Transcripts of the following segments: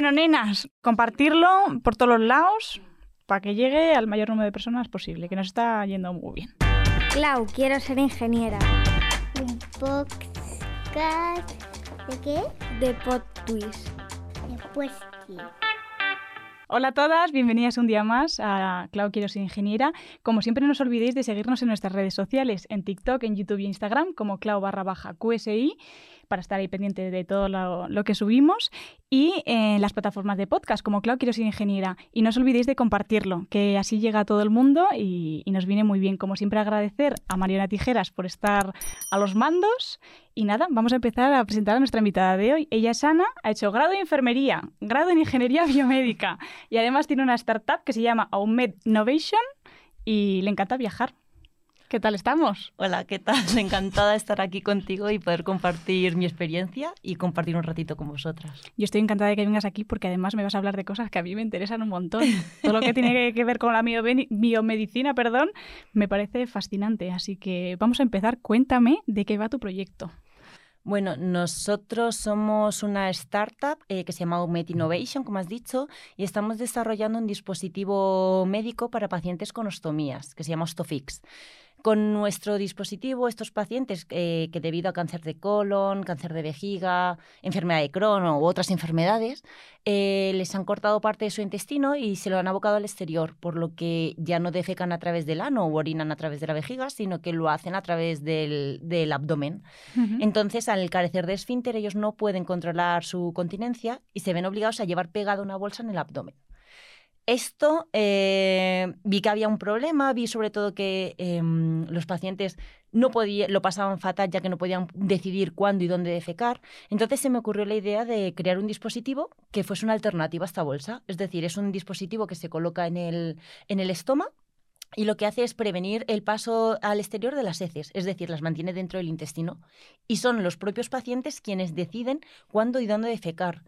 Bueno, nenas, compartirlo por todos los lados para que llegue al mayor número de personas posible, que nos está yendo muy bien. Clau, quiero ser ingeniera. Un podcast de qué? De Pod Twist. Pues sí. Hola a todas, bienvenidas un día más a Clau Quiero ser ingeniera. Como siempre no os olvidéis de seguirnos en nuestras redes sociales, en TikTok, en YouTube y Instagram como Clau barra baja QSI para estar ahí pendiente de todo lo, que subimos y en las plataformas de podcast como Clau Quiero ser ingeniera. Y no os olvidéis de compartirlo, que así llega a todo el mundo y, nos viene muy bien. Como siempre agradecer a Mariana Tijeras por estar a los mandos. Y nada, vamos a empezar a presentar a nuestra invitada de hoy. Ella es Ana, ha hecho grado en enfermería, grado en ingeniería biomédica y además tiene una startup que se llama Aumed Innovation y le encanta viajar. ¿Qué tal estamos? Hola, ¿qué tal? Encantada de estar aquí contigo y poder compartir mi experiencia y compartir un ratito con vosotras. Yo estoy encantada de que vengas aquí porque además me vas a hablar de cosas que a mí me interesan un montón. Todo lo que tiene que ver con la biomedicina, perdón, me parece fascinante. Así que vamos a empezar. Cuéntame de qué va tu proyecto. Bueno, nosotros somos una startup eh, que se llama Met Innovation, como has dicho, y estamos desarrollando un dispositivo médico para pacientes con ostomías, que se llama Ostofix. Con nuestro dispositivo, estos pacientes eh, que debido a cáncer de colon, cáncer de vejiga, enfermedad de Crohn u otras enfermedades, eh, les han cortado parte de su intestino y se lo han abocado al exterior, por lo que ya no defecan a través del ano o orinan a través de la vejiga, sino que lo hacen a través del, abdomen. Entonces, al carecer de esfínter, ellos no pueden controlar su continencia y se ven obligados a llevar pegada una bolsa en el abdomen. Esto eh, vi que había un problema, vi sobre todo que em, los pacientes no podían, lo pasaban fatal ya que no podían decidir cuándo y dónde defecar. Entonces se me ocurrió la idea de crear un dispositivo que fuese una alternativa a esta bolsa. Es decir, es un dispositivo que se coloca en el, en el estómago y lo que hace es prevenir el paso al exterior de las heces, es decir, las mantiene dentro del intestino. Y son los propios pacientes quienes deciden cuándo y dónde defecar.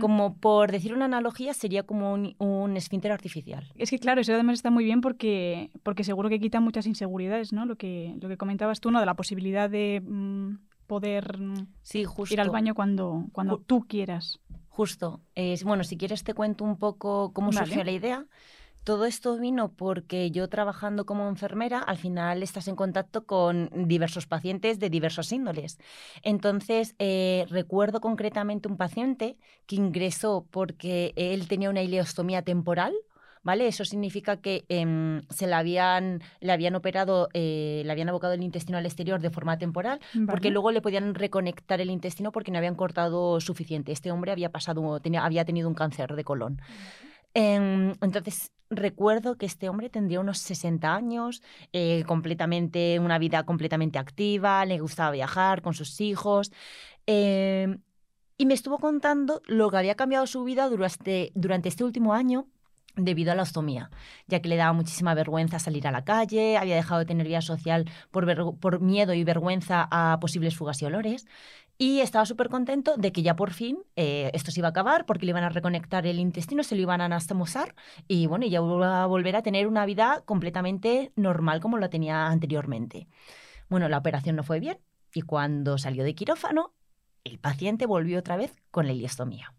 Como por decir una analogía, sería como un, esfínter artificial. Es que claro, eso además está muy bien porque, porque seguro que quita muchas inseguridades, ¿no? Lo que, lo que comentabas tú, ¿no? De la posibilidad de mm, poder mm, ir al baño cuando, cuando tú quieras. Justo. bueno, si quieres te cuento un poco cómo surgió la idea. Todo esto vino porque yo trabajando como enfermera, al final estás en contacto con diversos pacientes de diversos índoles. Entonces, eh, recuerdo concretamente un paciente que ingresó porque él tenía una ileostomía temporal, ¿vale? Eso significa que em, se le habían, le habían operado, eh, le habían abocado el intestino al exterior de forma temporal, porque luego le podían reconectar el intestino porque no habían cortado suficiente. Este hombre había pasado, tenía, había tenido un cáncer de colon. Em, entonces, recuerdo que este hombre tendría unos 60 años, eh, completamente, una vida completamente activa, le gustaba viajar con sus hijos. Em, y me estuvo contando lo que había cambiado su vida durante, este último año debido a la ostomía, ya que le daba muchísima vergüenza salir a la calle, había dejado de tener vida social por miedo y vergüenza a posibles fugas y olores, y estaba súper contento de que ya por fin eh, esto se iba a acabar porque le iban a reconectar el intestino, se lo iban a anastomosar y bueno, ya iba a volver a tener una vida completamente normal como la tenía anteriormente. Bueno, la operación no fue bien y cuando salió de quirófano, el paciente volvió otra vez con la iliostomía.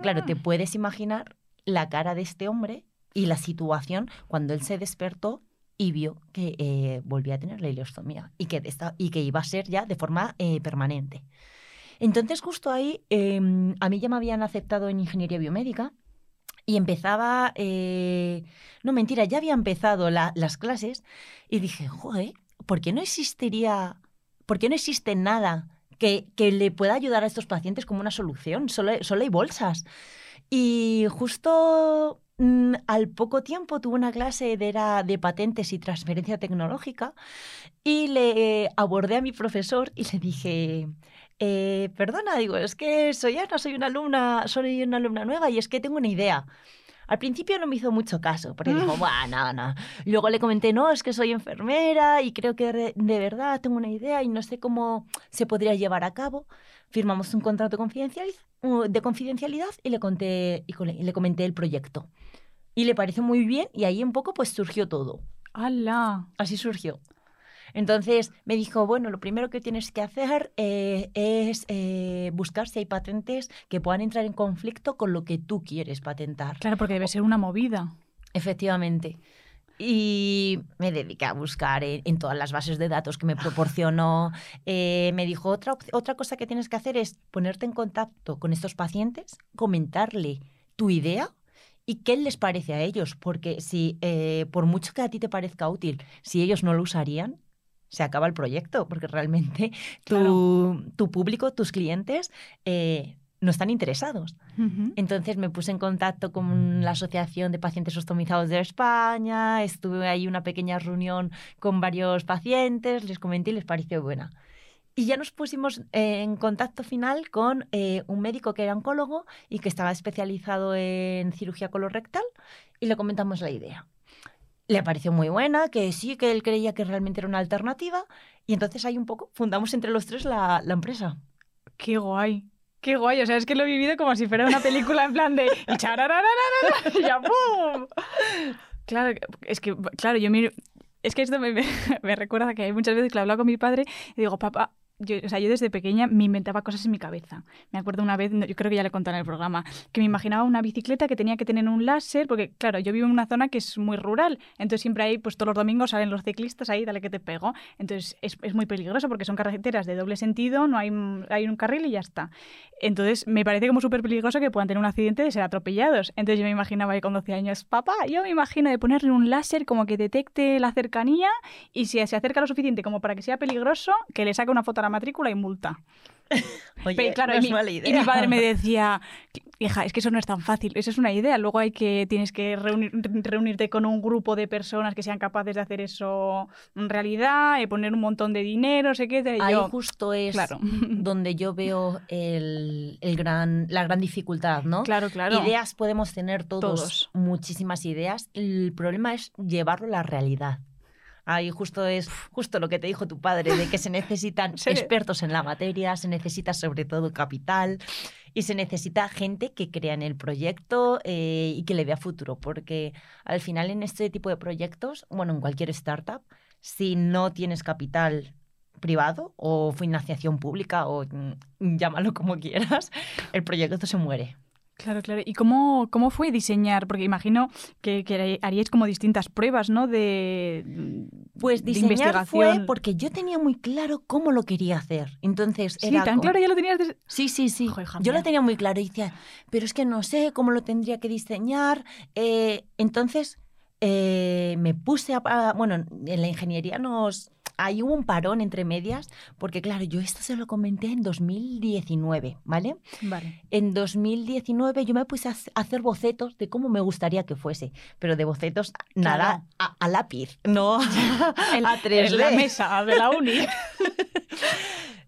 Claro, te ah. puedes imaginar la cara de este hombre y la situación cuando él se despertó y vio que eh, volvía a tener la ileostomía y que, y que iba a ser ya de forma eh, permanente. Entonces, justo ahí, em, a mí ya me habían aceptado en ingeniería biomédica y empezaba, eh, no mentira, ya había empezado las clases y dije, joder, ¿por qué no existiría, por qué no existe nada que, que le pueda ayudar a estos pacientes como una solución? Solo, solo hay bolsas. Y justo mm, al poco tiempo tuve una clase de, era de patentes y transferencia tecnológica y le abordé a mi profesor y le dije, eh, perdona, digo, es que soy Ana, soy una alumna, soy una alumna nueva y es que tengo una idea. Al principio no me hizo mucho caso, porque dijo, bueno, no. Luego le comenté, no, es que soy enfermera y creo que de, verdad tengo una idea y no sé cómo se podría llevar a cabo. Firmamos un contrato confidencial, de confidencialidad y le, conté, y le comenté el proyecto. Y le pareció muy bien y ahí un poco pues surgió todo. ¡Hala! Así surgió. Entonces me dijo, bueno, lo primero que tienes que hacer eh, es eh, buscar si hay patentes que puedan entrar en conflicto con lo que tú quieres patentar. Claro, porque debe ser una movida. Efectivamente. Y me dediqué a buscar en, en todas las bases de datos que me proporcionó. Eh, me dijo, otra, otra cosa que tienes que hacer es ponerte en contacto con estos pacientes, comentarle tu idea y qué les parece a ellos. Porque si, eh, por mucho que a ti te parezca útil, si ellos no lo usarían, se acaba el proyecto, porque realmente tu, tu público, tus clientes, eh, no están interesados. Entonces me puse en contacto con la Asociación de Pacientes Ostomizados de España, estuve ahí una pequeña reunión con varios pacientes, les comenté y les pareció buena. Y ya nos pusimos eh, en contacto final con eh, un médico que era oncólogo y que estaba especializado en cirugía colorectal y le comentamos la idea. Le pareció muy buena, que sí, que él creía que realmente era una alternativa y entonces ahí un poco fundamos entre los tres la, la empresa. Qué guay. Qué guay, o sea, es que lo he vivido como si fuera una película en plan de y y ya. Claro, es que, claro, yo es que esto me, me- me recuerda que muchas veces que con mi padre digo, papá, yo, o sea, yo desde pequeña me inventaba cosas en mi cabeza. Me acuerdo una vez, yo creo que ya le conté en el programa, que me imaginaba una bicicleta que tenía que tener un láser, porque claro, yo vivo en una zona que es muy rural, entonces siempre ahí, pues todos los domingos salen los ciclistas ahí, dale que te pego. Entonces es, es muy peligroso porque son carreteras de doble sentido, no hay, hay un carril y ya está. Entonces me parece como súper peligroso que puedan tener un accidente de ser atropellados. Entonces yo me imaginaba ahí con 12 años, papá, yo me imagino de ponerle un láser como que detecte la cercanía y si se acerca lo suficiente como para que sea peligroso, que le saque una foto la matrícula y multa. Oye, Pero, claro, no y, es mi, mala y idea. mi padre me decía, hija, es que eso no es tan fácil, eso es una idea. Luego hay que, tienes que reunir- reunirte con un grupo de personas que sean capaces de hacer eso en realidad, y poner un montón de dinero, sé qué. Y Ahí yo, justo es claro. donde yo veo el, el gran, la gran dificultad, ¿no? Claro, claro. Ideas podemos tener todos, Todos. muchísimas ideas. El problema es llevarlo a la realidad. Ahí justo es justo lo que te dijo tu padre, de que se necesitan Sí. expertos en la materia, se necesita sobre todo capital y se necesita gente que crea en el proyecto eh, y que le vea futuro, porque al final en este tipo de proyectos, bueno, en cualquier startup, si no tienes capital privado o financiación pública o mm, llámalo como quieras, el proyecto se muere. Claro, claro. ¿Y cómo, cómo fue diseñar? Porque imagino que, que haríais como distintas pruebas, ¿no? De, Pues de diseñar fue porque yo tenía muy claro cómo lo quería hacer. Entonces Sí, era tan como- claro ya lo tenías. des- Sí, sí, sí. Joder, yo lo tenía muy claro y decía, pero es que no sé cómo lo tendría que diseñar. Eh, entonces eh, me puse a, a- Bueno, en la ingeniería nos... Ahí hubo un parón entre medias, porque claro, yo esto se lo comenté en 2019, ¿vale? Vale. En 2019 yo me puse a hac- a hacer bocetos de cómo me gustaría que fuese, pero de bocetos nada a, a lápiz, no a 3D. En la mesa de la uni.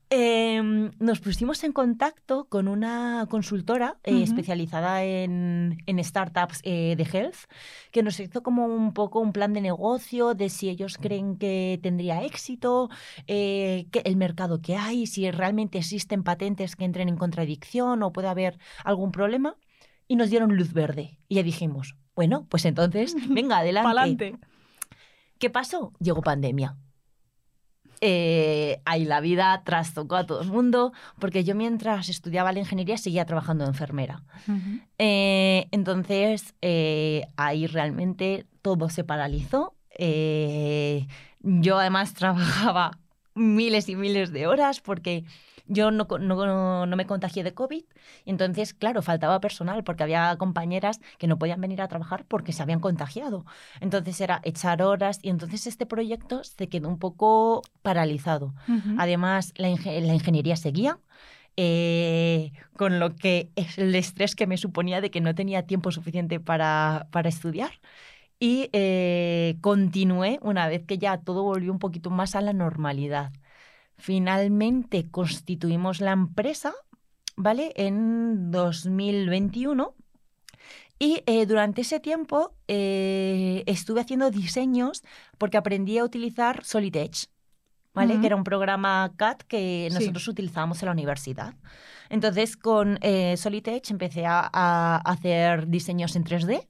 Em, nos pusimos en contacto con una consultora eh, especializada en, en startups eh, de health, que nos hizo como un poco un plan de negocio de si ellos creen que tendría éxito, eh, que el mercado que hay, si realmente existen patentes que entren en contradicción o puede haber algún problema. Y nos dieron luz verde. Y ya dijimos, bueno, pues entonces, venga, adelante. ¿Qué pasó? Llegó pandemia. Eh, ahí la vida trastocó a todo el mundo, porque yo mientras estudiaba la ingeniería seguía trabajando de enfermera. Eh, entonces, eh, ahí realmente todo se paralizó. Yo además trabajaba miles y miles de horas porque yo no, no, no me contagié de COVID. Entonces, claro, faltaba personal porque había compañeras que no podían venir a trabajar porque se habían contagiado. Entonces era echar horas y entonces este proyecto se quedó un poco paralizado. Además, la, la ingeniería seguía, eh, con lo que es el estrés que me suponía de que no tenía tiempo suficiente para, para estudiar. Y eh, continué una vez que ya todo volvió un poquito más a la normalidad. Finalmente constituimos la empresa, ¿vale? En 2021. Y eh, durante ese tiempo eh, estuve haciendo diseños porque aprendí a utilizar Solid Edge, ¿vale? Que era un programa CAD que Sí. nosotros utilizábamos en la universidad. Entonces, con eh, Solid Edge empecé a, a hacer diseños en 3D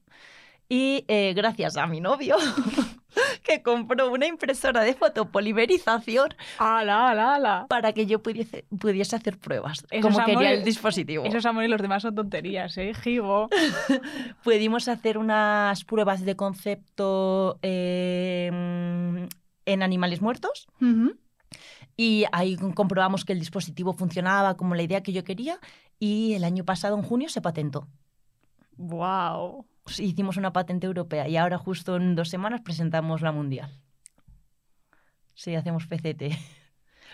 y eh, gracias a mi novio que compró una impresora de fotopolimerización ¡Hala, hala, hala! para que yo pudiese, pudiese hacer pruebas, Esos como quería amores- el dispositivo. Esos amores y los demás son tonterías, ¿eh, Gigo? Pudimos hacer unas pruebas de concepto eh, en animales muertos Ujú. y ahí comprobamos que el dispositivo funcionaba como la idea que yo quería y el año pasado, en junio, se patentó. ¡Wow! Pues Hicimos una patente europea y ahora justo en dos semanas presentamos la mundial. Sí, hacemos PCT.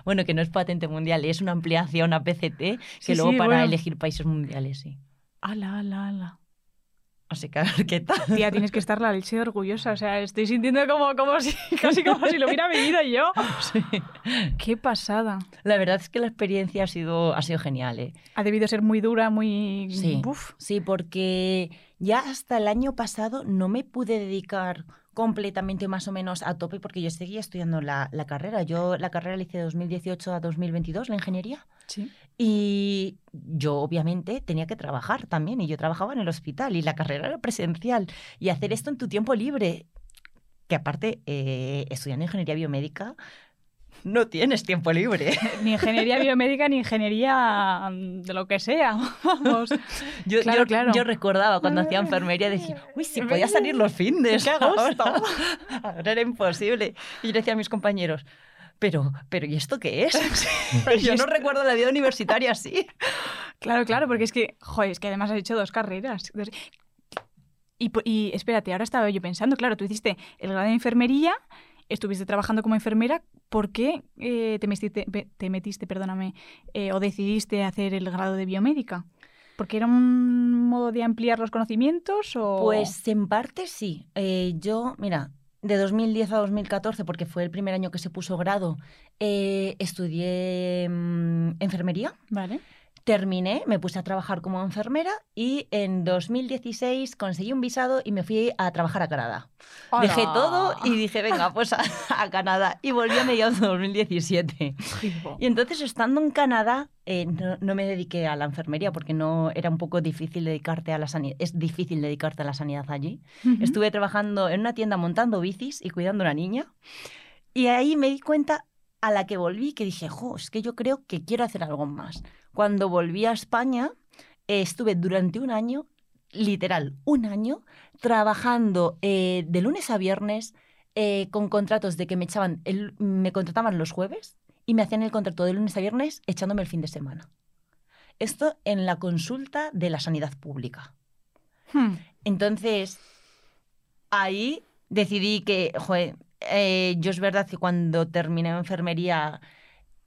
Bueno, que no es patente mundial, es una ampliación a PCT que Sí, luego sí, para bueno. elegir países mundiales, sí. ¡Hala, hala, hala! Así que a ver qué tal. Tía, tienes que estar la leche orgullosa. O sea, estoy sintiendo como, como si, casi como si lo hubiera vivido yo. Sí. ¡Qué pasada! La verdad es que la experiencia ha sido, ha sido genial. ¿eh? Ha debido ser muy dura, muy... Sí. Uf. Sí, porque ya hasta el año pasado no me pude dedicar completamente más o menos a tope porque yo seguía estudiando la, la carrera. Yo la carrera la hice de 2018 a 2022, la ingeniería. Sí. Y yo obviamente tenía que trabajar también y yo trabajaba en el hospital y la carrera era presencial. Y hacer esto en tu tiempo libre, que aparte eh, estudiando ingeniería biomédica, no tienes tiempo libre. Ni ingeniería biomédica ni ingeniería mm, de lo que sea. Vamos. Yo, Claro, yo- claro. yo recordaba cuando hacía enfermería, decía, uy, si podía salir los fines. ¡Qué a gusto! Ahora, era imposible. Y yo decía a mis compañeros, pero, pero ¿y esto qué es? Pero ¿y yo no recuerdo la vida universitaria así. Claro, claro, porque es que, joder, es que además has hecho dos carreras. Y, y espérate, ahora estaba yo pensando, claro, tú hiciste el grado de enfermería, estuviste trabajando como enfermera, ¿por qué eh, te metiste, pe- te metiste perdóname, eh, o decidiste hacer el grado de biomédica? ¿Porque era un modo de ampliar los conocimientos o...? Pues en parte sí. Eh, yo, mira, de 2010 a 2014, porque fue el primer año que se puso grado, estudié mm, enfermería. Vale. Terminé, me puse a trabajar como enfermera y en 2016 conseguí un visado y me fui a trabajar a Canadá. Dejé todo y dije, venga, pues a, a Canadá. Y volví a mediados de 2017. Jibo. Y entonces, estando en Canadá, eh, no, no me dediqué a la enfermería porque no era un poco difícil dedicarte a la sanidad. Es difícil dedicarte a la sanidad allí. Estuve trabajando en una tienda montando bicis y cuidando a una niña. Y ahí me di cuenta a la que volví que dije, jo, es que yo creo que quiero hacer algo más. Cuando volví a España, eh, estuve durante un año, literal, un año, trabajando eh, de lunes a viernes eh, con contratos de que me echaban, el- me contrataban los jueves y me hacían el contrato de lunes a viernes echándome el fin de semana. Esto en la consulta de la sanidad pública. Hmm. Entonces, ahí decidí que, joder, eh, yo es verdad que cuando terminé enfermería,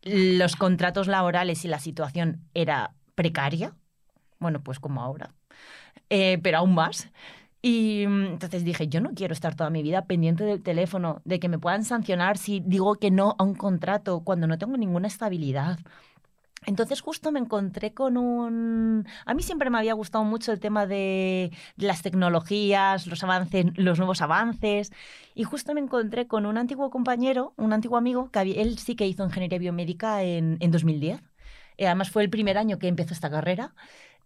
los contratos laborales y la situación era precaria, bueno, pues como ahora, eh, pero aún más. Y mm, entonces dije, yo no quiero estar toda mi vida pendiente del teléfono, de que me puedan sancionar si digo que no a un contrato cuando no tengo ninguna estabilidad. Entonces justo me encontré con un... A mí siempre me había gustado mucho el tema de, las tecnologías, los avances, los nuevos avances. Y justo me encontré con un antiguo compañero, un antiguo amigo, que él sí que hizo ingeniería biomédica en, en 2010. Eh, además fue el primer año que empezó esta carrera.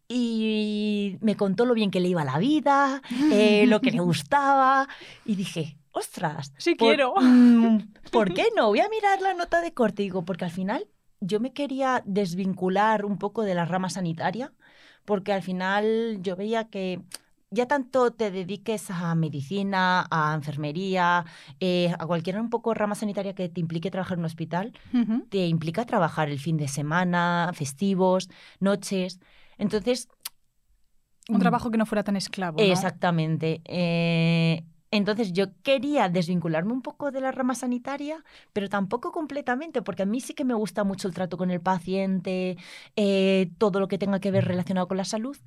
Y me contó lo bien que le iba la vida, eh, lo que le gustaba. Y dije, ostras, Sí por- quiero. mm, ¿Por qué no? Voy a mirar la nota de corte. Digo, porque al final yo me quería desvincular un poco de la rama sanitaria, porque al final yo veía que ya tanto te dediques a medicina, a enfermería, eh, a cualquier un poco rama sanitaria que te implique trabajar en un hospital, te implica trabajar el fin de semana, festivos, noches. Entonces... Un mm, trabajo que no fuera tan esclavo, ¿no? Exactamente. Eh, entonces yo quería desvincularme un poco de la rama sanitaria, pero tampoco completamente, porque a mí sí que me gusta mucho el trato con el paciente, eh, todo lo que tenga que ver relacionado con la salud.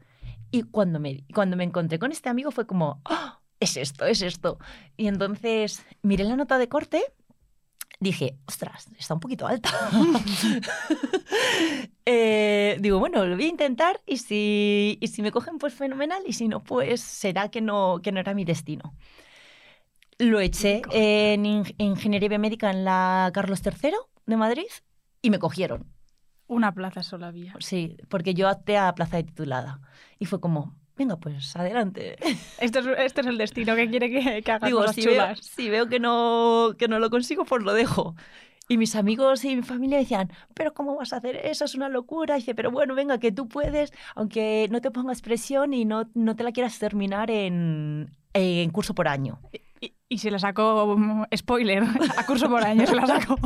Y cuando me, cuando me encontré con este amigo fue como, "Ah, es esto, es esto. Y entonces miré la nota de corte, dije, ostras, está un poquito alta. Eh, digo, bueno, lo voy a intentar y si, y si me cogen, pues fenomenal, y si no, pues será que no, que no era mi destino. Lo eché en ing- Ingeniería Biomédica en la Carlos III de Madrid y me cogieron. Una plaza sola había. Sí, porque yo opté a plaza de titulada. Y fue como, venga, pues adelante. Esto es, el destino que quiere que, que haga Digo, cosas si veo, chulas. si veo que, no, que no lo consigo, pues lo dejo. Y mis amigos y mi familia decían, pero ¿cómo vas a hacer eso? Es una locura. Y dice, pero bueno, venga, que tú puedes, aunque no te pongas presión y no, no te la quieras terminar en, en curso por año. Y, se la sacó, mm, spoiler, a curso por año se la sacó.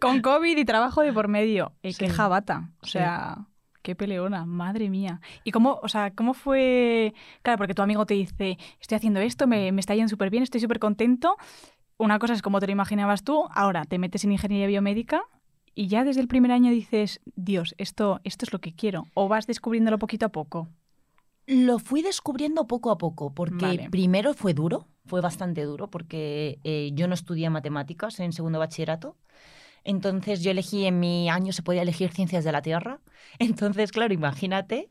Con COVID y trabajo de por medio. Eh, Qué jabata. O Sí. sea, qué peleona, madre mía. ¿Y cómo, o sea, cómo fue? Claro, porque tu amigo te dice, estoy haciendo esto, me, me está yendo súper bien, estoy súper contento. Una cosa es cómo te lo imaginabas tú, ahora te metes en ingeniería biomédica y ya desde el primer año dices, Dios, esto, esto es lo que quiero. O vas descubriéndolo poquito a poco. Lo fui descubriendo poco a poco, porque Vale. primero fue duro, fue bastante duro, porque eh, yo no estudié matemáticas en segundo bachillerato. Entonces yo elegí, en mi año se podía elegir ciencias de la Tierra. Entonces, claro, imagínate,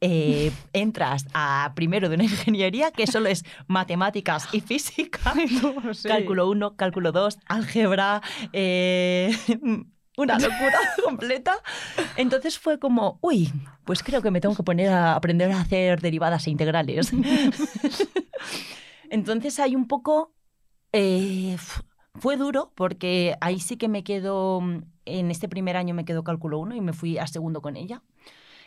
eh, entras a primero de una ingeniería que solo es matemáticas y física. Cálculo 1, cálculo 2, álgebra, eh, una locura completa. Entonces fue como, uy, pues creo que me tengo que poner a aprender a hacer derivadas e integrales. Entonces hay un poco... eh, fue duro porque ahí sí que me quedo, en este primer año me quedó cálculo 1 y me fui a segundo con ella.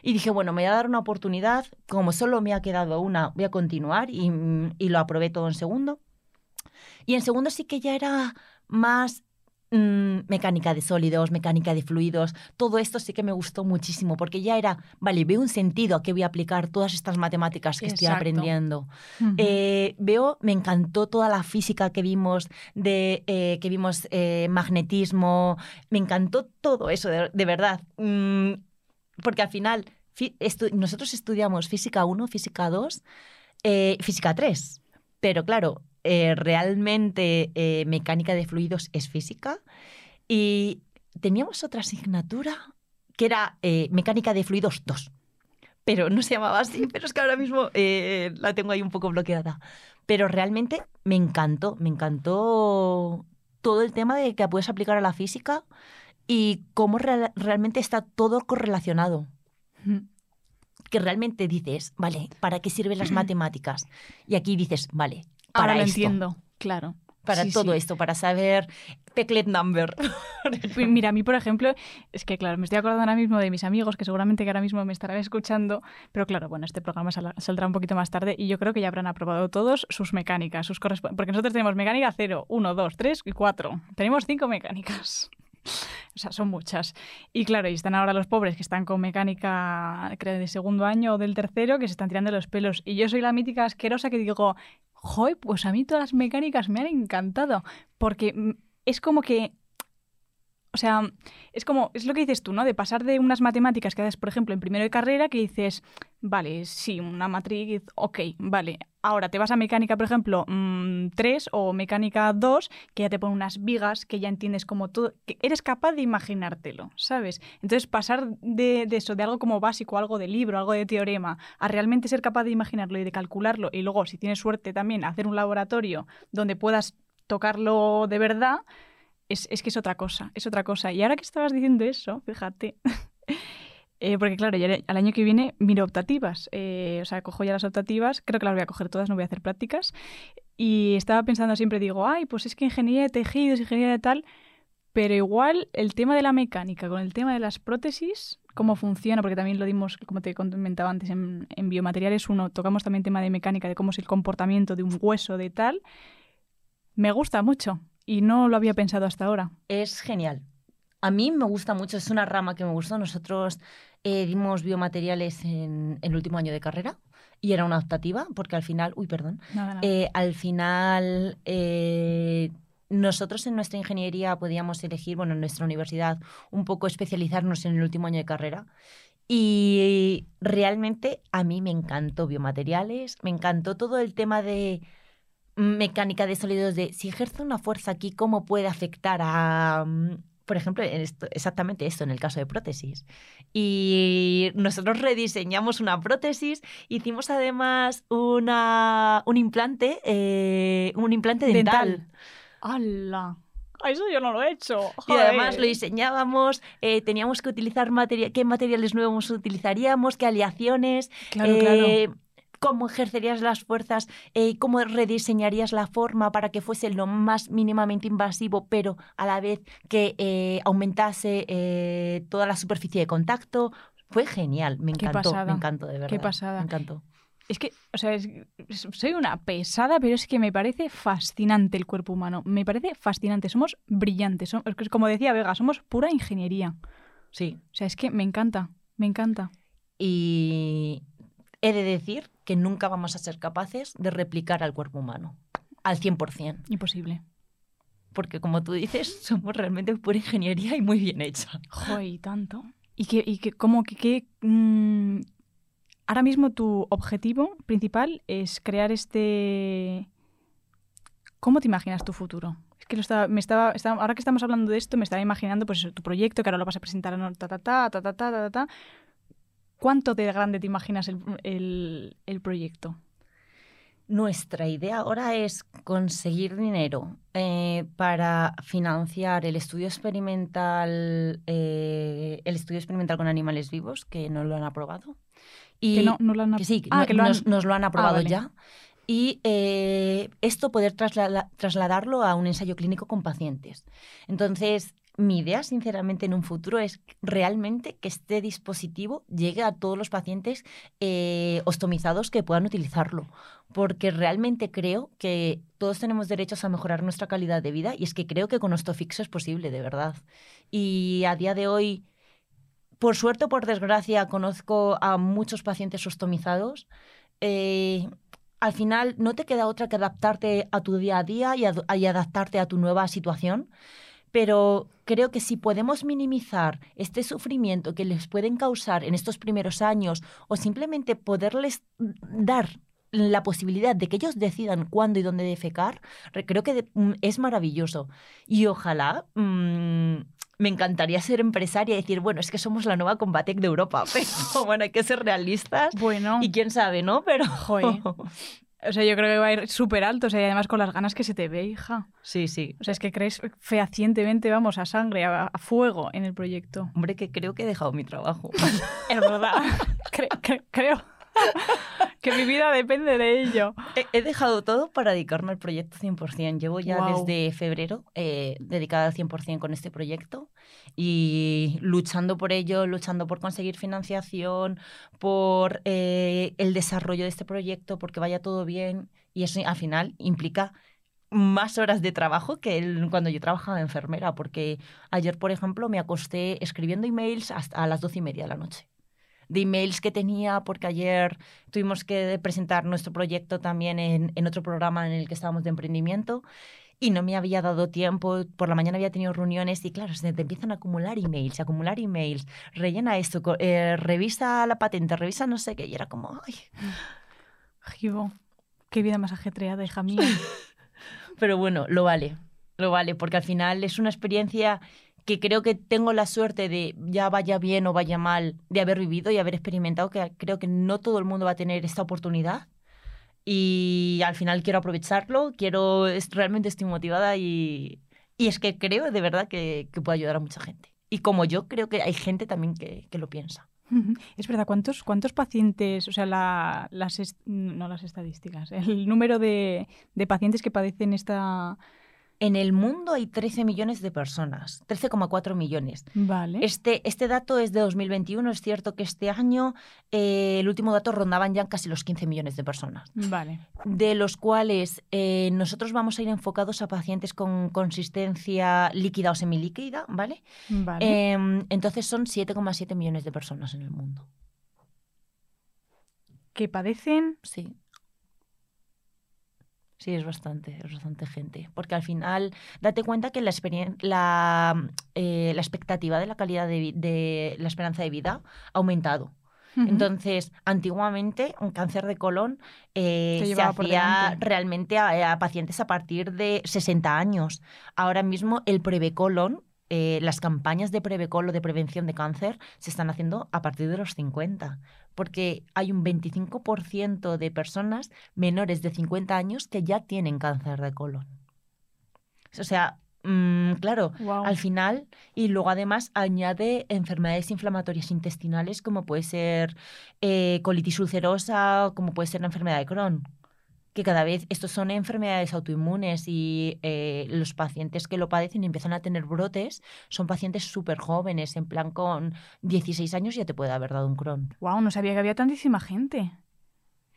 Y dije, bueno, me voy a dar una oportunidad, como solo me ha quedado una, voy a continuar y, y lo aprobé todo en segundo. Y en segundo sí que ya era más mm, mecánica de sólidos, mecánica de fluidos. Todo esto sí que me gustó muchísimo porque ya era, vale, veo un sentido a qué voy a aplicar todas estas matemáticas que estoy aprendiendo. Eh, veo, me encantó toda la física que vimos, de, eh, que vimos eh, magnetismo, me encantó todo eso, de, de verdad. Mm, porque al final, estu- nosotros estudiamos física 1, física 2, eh, física 3. Pero claro, eh, realmente eh, mecánica de fluidos es física. Y teníamos otra asignatura que era eh, mecánica de fluidos 2. Pero no se llamaba así, pero es que ahora mismo la tengo ahí un poco bloqueada. Pero realmente me encantó, me encantó todo el tema de que puedes aplicar a la física y cómo real- realmente está todo correlacionado. Que realmente dices, vale, ¿para qué sirven las matemáticas? Y aquí dices, vale, para Ahora lo esto, entiendo, claro. para Sí, todo sí. esto, para saber Peclet number. Pues Mira, a mí, por ejemplo, es que, claro, me estoy acordando ahora mismo de mis amigos que seguramente que ahora mismo me estarán escuchando, pero claro, bueno, este programa sal- saldrá un poquito más tarde y yo creo que ya habrán aprobado todos sus mecánicas, sus porque nosotros tenemos mecánica 0, 1, 2, 3 y 4. Tenemos cinco mecánicas. O sea, son muchas. Y claro, y están ahora los pobres que están con mecánica, creo, de segundo año o del tercero, que se están tirando los pelos. Y yo soy la mítica asquerosa que digo, joder, pues a mí todas las mecánicas me han encantado. Porque mm, es como que o sea, es como, es lo que dices tú, ¿no? De pasar de unas matemáticas que haces, por ejemplo, en primero de carrera, que dices, vale, sí, una matriz, ok, vale. Ahora te vas a mecánica, por ejemplo, 3 o mecánica 2, que ya te pone unas vigas, que ya entiendes como todo, que eres capaz de imaginártelo, ¿sabes? Entonces, pasar de, de eso, de algo como básico, algo de libro, algo de teorema, a realmente ser capaz de imaginarlo y de calcularlo, y luego, si tienes suerte también, hacer un laboratorio donde puedas tocarlo de verdad, es, es que es otra cosa, es otra cosa. Y ahora que estabas diciendo eso, fíjate, eh, porque claro, ya al año que viene miro optativas, eh, o sea, cojo ya las optativas, creo que las voy a coger todas, no voy a hacer prácticas. Y estaba pensando siempre, digo, ay, pues es que ingeniería de tejidos, ingeniería de tal, pero igual el tema de la mecánica con el tema de las prótesis, cómo funciona, porque también lo dimos, como te comentaba antes, en, en biomateriales uno, tocamos también tema de mecánica, de cómo es el comportamiento de un hueso, de tal, me gusta mucho y no lo había pensado hasta ahora. Es genial. A mí me gusta mucho, es una rama que me gustó. Nosotros eh, dimos biomateriales en, en el último año de carrera y era una optativa, porque al final, uy, perdón. Eh, al final eh, nosotros en nuestra ingeniería podíamos elegir, bueno, en nuestra universidad, un poco especializarnos en el último año de carrera. Y realmente a mí me encantó biomateriales, me encantó todo el tema de mecánica de sólidos, de si ejerce una fuerza aquí, ¿cómo puede afectar a, mm, por ejemplo, esto- exactamente esto en el caso de prótesis? Y nosotros rediseñamos una prótesis, hicimos además una, un implante, eh, un implante dental. ¡Hala! ¡Ah, Eso yo no lo he hecho. Y además lo diseñábamos, eh, teníamos que utilizar materia qué materiales nuevos utilizaríamos, qué aleaciones. Claro, eh, claro. Cómo ejercerías las fuerzas, eh, cómo rediseñarías la forma para que fuese lo más mínimamente invasivo, pero a la vez que eh, aumentase eh, toda la superficie de contacto. Fue genial, me encantó, me encantó de verdad. Qué pasada. Me encantó. Es que, o sea, soy una pesada, pero es que me parece fascinante el cuerpo humano. Me parece fascinante. Somos brillantes. Somos, como decía Vega, somos pura ingeniería. Sí. O sea, es que me encanta, me encanta. Y he de decir que nunca vamos a ser capaces de replicar al cuerpo humano al 100%. Imposible. Porque como tú dices, somos realmente pura ingeniería y muy bien hecha. Joder, tanto. Y que, y que como que, mm, ahora mismo tu objetivo principal es crear este... ¿Cómo te imaginas tu futuro? Es que lo estaba, me estaba, ahora que estamos hablando de esto, me estaba imaginando pues eso, tu proyecto, que ahora lo vas a presentar a ta ta ta ta ta ta ta ta. ¿Cuánto de grande te imaginas el, proyecto? Nuestra idea ahora es conseguir dinero eh, para financiar el estudio experimental, eh, el estudio experimental con animales vivos, que no lo han aprobado. Y, que no, lo han que sí, ah, que nos, lo han ah, aprobado ya. Y eh, esto poder trasladarlo a un ensayo clínico con pacientes. Entonces, mi idea, sinceramente, en un futuro es realmente que este dispositivo llegue a todos los pacientes eh, ostomizados que puedan utilizarlo, porque realmente creo que todos tenemos derechos a mejorar nuestra calidad de vida y es que creo que con Ostofix es posible, de verdad. Y a día de hoy, por suerte o por desgracia, conozco a muchos pacientes ostomizados. Eh, al final no te queda otra que adaptarte a tu día a día y, y adaptarte a tu nueva situación pero creo que si podemos minimizar este sufrimiento que les pueden causar en estos primeros años o simplemente poderles dar la posibilidad de que ellos decidan cuándo y dónde defecar, creo que mm, es maravilloso. Y ojalá mm, me encantaría ser empresaria y decir, bueno, es que somos la nueva Combatec de Europa, pero bueno, hay que ser realistas. Bueno. Y quién sabe, ¿no? Pero... O sea, yo creo que va a ir súper alto, o sea, y además con las ganas que se te ve, hija. Sí, sí. O sea, es que crees fehacientemente, vamos, a sangre, a, fuego en el proyecto. Hombre, que creo que he dejado mi trabajo. es verdad. creo. que mi vida depende de ello. He, dejado todo para dedicarme al proyecto 100%. Llevo ya desde febrero eh, dedicada al 100% con este proyecto y luchando por ello, luchando por conseguir financiación, por eh, el desarrollo de este proyecto, porque vaya todo bien. Y eso al final implica más horas de trabajo que cuando yo trabajaba de enfermera, porque ayer, por ejemplo, me acosté escribiendo emails hasta a las doce y media de la noche de emails que tenía, porque ayer tuvimos que presentar nuestro proyecto también en, en otro programa en el que estábamos de emprendimiento y no me había dado tiempo, por la mañana había tenido reuniones y claro, se te empiezan a acumular emails, a acumular emails, rellena esto, eh, revisa la patente, revisa no sé qué, y era como, ay. Givo, qué vida más ajetreada, hija mía. Pero bueno, lo vale, lo vale, porque al final es una experiencia que creo que tengo la suerte de, ya vaya bien o vaya mal, de haber vivido y haber experimentado, que creo que no todo el mundo va a tener esta oportunidad. Y al final quiero aprovecharlo, quiero, realmente estoy motivada y, y es que creo de verdad que, que, puede ayudar a mucha gente. Y como yo, creo que hay gente también que, que lo piensa. Es verdad, ¿cuántos, cuántos pacientes, o sea, la, las, no las estadísticas, el número de, de pacientes que padecen esta, en el mundo hay 13 millones de personas, 13,4 millones. Vale. Este, este dato es de 2021. Es cierto que este año eh, el último dato rondaban ya casi los 15 millones de personas. Vale. De los cuales eh, nosotros vamos a ir enfocados a pacientes con consistencia líquida o semilíquida, ¿vale? Vale. Em, entonces son 7,7 millones de personas en el mundo. ¿Que padecen? Sí. Sí, es bastante, es bastante gente. Porque al final, date cuenta que la, la, eh, la expectativa de la calidad de, de, la esperanza de vida ha aumentado. Entonces, antiguamente un cáncer de colon eh, se hacía realmente a, pacientes a partir de 60 años. Ahora mismo el prevecolon, eh, las campañas de prevecolo de prevención de cáncer se están haciendo a partir de los 50 porque hay un 25% de personas menores de 50 años que ya tienen cáncer de colon. O sea, mm, claro, al final, y luego además añade enfermedades inflamatorias intestinales como puede ser eh, colitis ulcerosa, como puede ser la enfermedad de Crohn. Que cada vez, estos son enfermedades autoinmunes y eh, los pacientes que lo padecen y empiezan a tener brotes son pacientes súper jóvenes, en plan con 16 años ya te puede haber dado un Crohn. Wow, no sabía que había tantísima gente.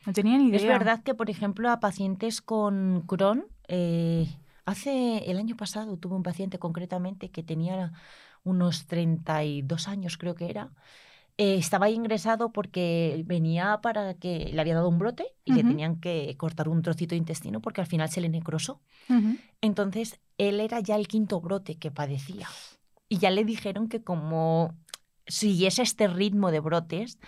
No tenía ni idea. Es verdad que, por ejemplo, a pacientes con Crohn, eh, hace el año pasado tuve un paciente concretamente que tenía unos 32 años, creo que era. Eh, estaba ingresado porque venía para que le había dado un brote y le tenían que cortar un trocito de intestino porque al final se le necrosó. Entonces, él era ya el quinto brote que padecía. Y ya le dijeron que como siguiese este ritmo de brotes,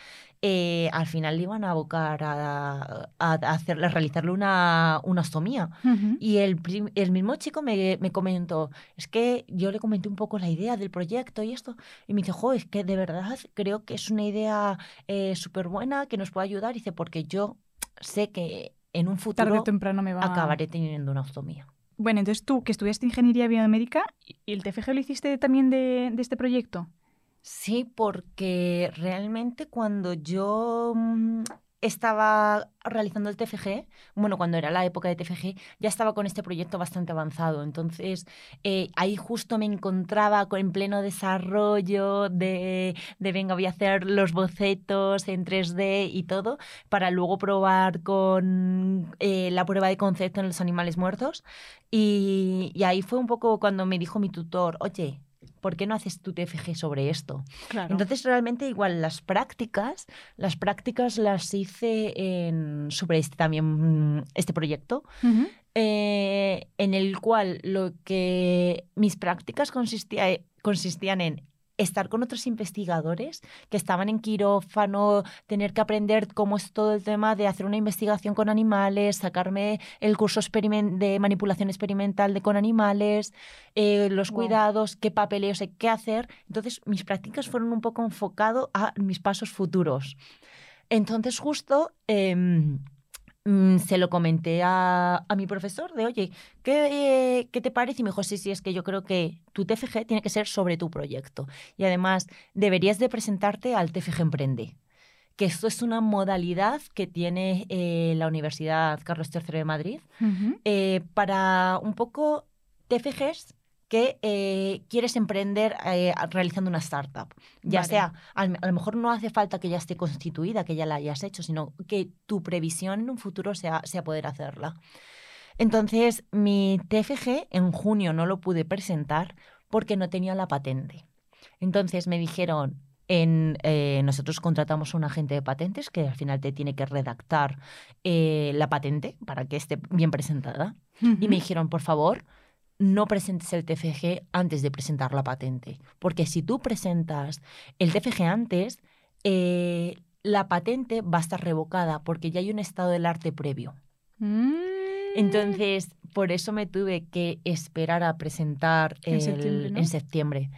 eh, al final le iban a abocar a, a hacerle, a realizarle una, una ostomía. Ujú. Y el, el mismo chico me, me comentó, es que yo le comenté un poco la idea del proyecto y esto, y me dice, jo, es que de verdad creo que es una idea eh, súper buena que nos puede ayudar. Y dice, porque yo sé que en un Tarde futuro o temprano me va acabaré teniendo una ostomía. Bueno, entonces tú, que estudiaste ingeniería biomédica, ¿y el TFG lo hiciste también de, de este proyecto? Sí, porque realmente cuando yo mm, estaba realizando el TFG, bueno, cuando era la época de TFG, ya estaba con este proyecto bastante avanzado. Entonces, eh, ahí justo me encontraba co- en pleno desarrollo de, de, venga, voy a hacer los bocetos en 3D y todo, para luego probar con eh, la prueba de concepto en los animales muertos. Y, y ahí fue un poco cuando me dijo mi tutor, oye, ¿por qué no haces tu TFG sobre esto? Claro. Entonces, realmente, igual las prácticas, las prácticas las hice en, sobre este también mm, este proyecto, eh, en el cual lo que mis prácticas consistía- consistían en estar con otros investigadores que estaban en quirófano, tener que aprender cómo es todo el tema de hacer una investigación con animales, sacarme el curso de manipulación experimental de con animales, eh, los Wow. cuidados, qué papeleo sé qué hacer. Entonces, mis prácticas fueron un poco enfocado a mis pasos futuros. Entonces, justo em, mm, se lo comenté a, a mi profesor de, oye, ¿qué, eh, ¿qué te parece? Y me dijo, sí, sí, es que yo creo que tu TFG tiene que ser sobre tu proyecto. Y además, deberías de presentarte al TFG Emprende. Que esto es una modalidad que tiene eh, la Universidad Carlos III de Madrid eh, para un poco TFGs que eh, quieres emprender eh, realizando una startup. Ya Vale. sea, al- a lo mejor no hace falta que ya esté constituida, que ya la hayas hecho, sino que tu previsión en un futuro sea, sea poder hacerla. Entonces, mi TFG en junio no lo pude presentar porque no tenía la patente. Entonces me dijeron, en, eh, nosotros contratamos a un agente de patentes que al final te tiene que redactar eh, la patente para que esté bien presentada. Y Ujú. me dijeron, por favor, no presentes el TFG antes de presentar la patente. Porque si tú presentas el TFG antes, eh, la patente va a estar revocada porque ya hay un estado del arte previo. Mm. Entonces, por eso me tuve que esperar a presentar En el- septiembre, ¿no? en septiembre.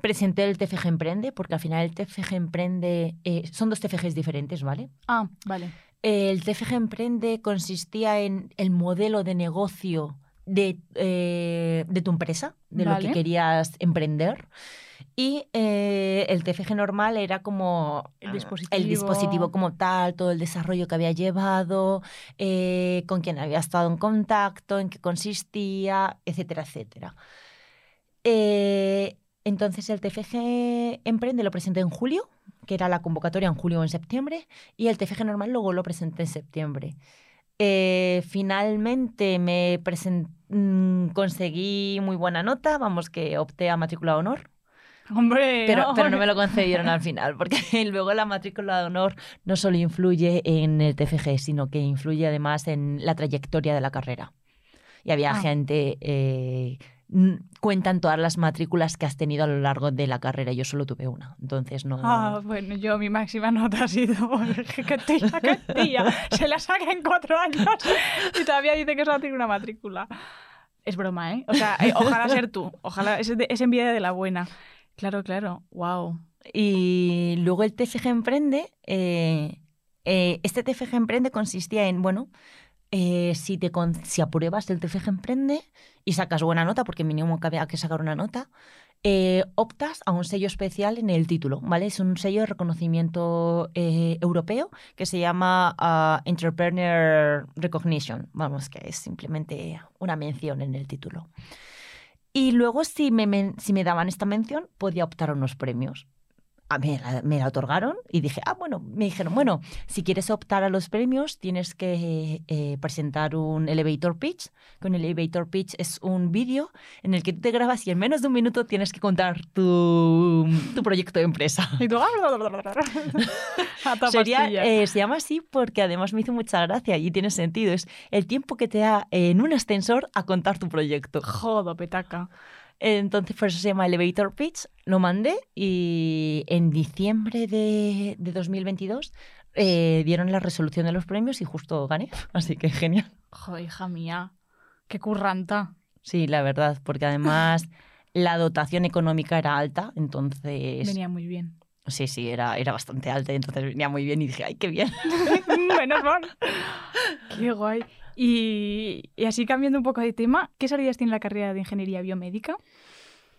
Presenté el TFG Emprende porque al final el TFG Emprende eh, son dos TFGs diferentes, ¿vale? Ah, vale. El TFG Emprende consistía en el modelo de negocio de, eh, de tu empresa, de lo que querías emprender. Y eh, el TFG normal era como El ah, dispositivo. el dispositivo como tal, todo el desarrollo que había llevado, eh, con quién había estado en contacto, en qué consistía, etcétera, etcétera. Eh, entonces el TFG Emprende lo presenté en julio, que era la convocatoria en julio o en septiembre, y el TFG normal luego lo presenté en septiembre. Eh, finalmente me mm, conseguí muy buena nota, vamos que opté a matrícula de honor, Hombre, pero, pero no me lo concedieron al final, porque luego la matrícula de honor no solo influye en el TFG, sino que influye además en la trayectoria de la carrera. Y había Ah. gente, eh, cuentan todas las matrículas que has tenido a lo largo de la carrera, yo solo tuve una, entonces no... Ah, bueno, yo mi máxima nota ha sido que tía, que tía, se la saca en cuatro años y todavía dice que solo tiene una matrícula. Es broma, ¿eh? O sea, eh, ojalá ser tú, ojalá, es, de- es envidia de la buena. Claro, claro, wow. Y luego el TFG Emprende, eh, eh, este TFG Emprende consistía en, bueno, eh, si, te si apruebas el TFG Emprende y sacas buena nota, porque mínimo había que sacar una nota, eh, optas a un sello especial en el título, ¿vale? Es un sello de reconocimiento eh, europeo que se llama ah, Entrepreneur Recognition, vamos, que es simplemente una mención en el título. Y luego, si me, si me daban esta mención, podía optar a unos premios. A mí la- me la otorgaron y dije, ah, bueno, me dijeron, bueno, si quieres optar a los premios, tienes que eh, presentar un elevator pitch. Que un elevator pitch es un vídeo en el que tú te grabas y en menos de un minuto tienes que contar tu, tu proyecto de empresa. Y tú... a toda Sería, eh, se llama así porque además me hizo mucha gracia y tiene sentido. Es el tiempo que te da en un ascensor a contar tu proyecto. Jodo, petaca. Entonces, por eso se llama Elevator Pitch. Lo mandé y en diciembre de, de 2022 eh, dieron la resolución de los premios y justo gané. Así que genial. Joder, hija mía. Qué curranta. Sí, la verdad, porque además la dotación económica era alta, entonces... Venía muy bien. Sí, sí, era, era bastante alta, entonces venía muy bien y dije, ay, qué bien. Menos mal. Qué guay. Y, así cambiando un poco de tema, ¿qué salidas tiene la carrera de ingeniería biomédica?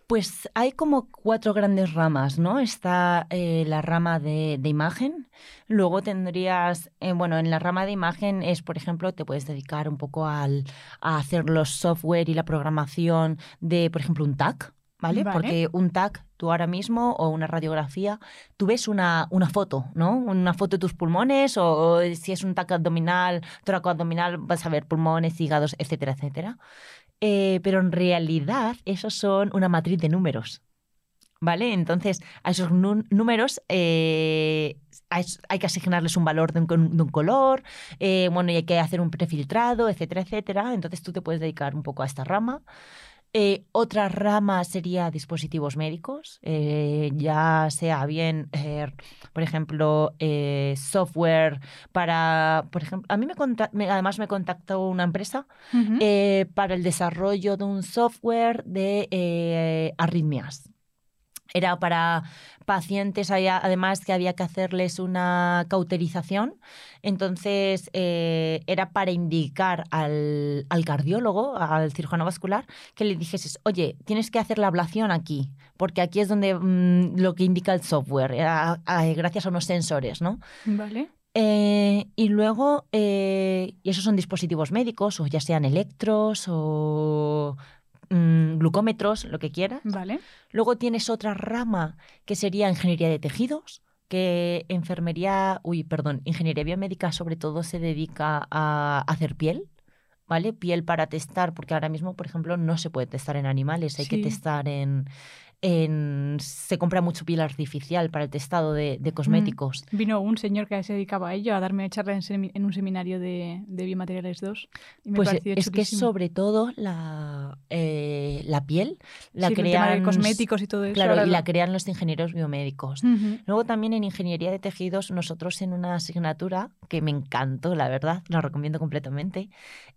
Pues hay como cuatro grandes ramas, ¿no? Está eh, la rama de, de imagen, luego tendrías, eh, bueno, en la rama de imagen es, por ejemplo, te puedes dedicar un poco al, a hacer los software y la programación de, por ejemplo, un TAC, ¿vale? Vale. Porque un TAC, tú ahora mismo, o una radiografía, tú ves una, una foto, ¿no? Una foto de tus pulmones, o, o si es un TAC abdominal, tóraco abdominal, vas a ver pulmones, hígados, etcétera, etcétera. Eh, pero en realidad esos son una matriz de números. ¿Vale? Entonces, a esos números eh, hay que asignarles un valor de un, de un color, eh, bueno, y hay que hacer un prefiltrado, etcétera, etcétera. Entonces, tú te puedes dedicar un poco a esta rama. Eh, otra rama sería dispositivos médicos, eh, ya sea bien, eh, por ejemplo, eh, software para, por ejemplo, a mí me, me- además me contactó una empresa para el desarrollo de un software de arritmias. Era para pacientes, había- además que había que hacerles una cauterización. Entonces, eh, era para indicar al, al cardiólogo, al cirujano vascular, que le dijeses, oye, tienes que hacer la ablación aquí, porque aquí es donde mm, lo que indica el software, ah, gracias a unos sensores, ¿no? Vale. Eh, y luego, eh, y esos son dispositivos médicos, o ya sean electros o mm, glucómetros, lo que quieras. Vale. Luego tienes otra rama que sería ingeniería de tejidos, que enfermería, uy, perdón, ingeniería biomédica sobre todo se dedica a hacer piel. ¿Vale? Piel para testar, porque ahora mismo, por ejemplo, no se puede testar en animales, hay Sí. que testar en, en... Se compra mucho piel artificial para el testado de, de cosméticos. Vino un señor que se dedicaba a ello, a darme charla en, un seminario de, de biomateriales 2. Y me Pues es que sobre todo la, eh, la piel la Sí, el tema de crean cosméticos y todo eso. claro y lo- la crean los ingenieros biomédicos. Luego también en ingeniería de tejidos nosotros en una asignatura que me encantó, la verdad, la recomiendo completamente,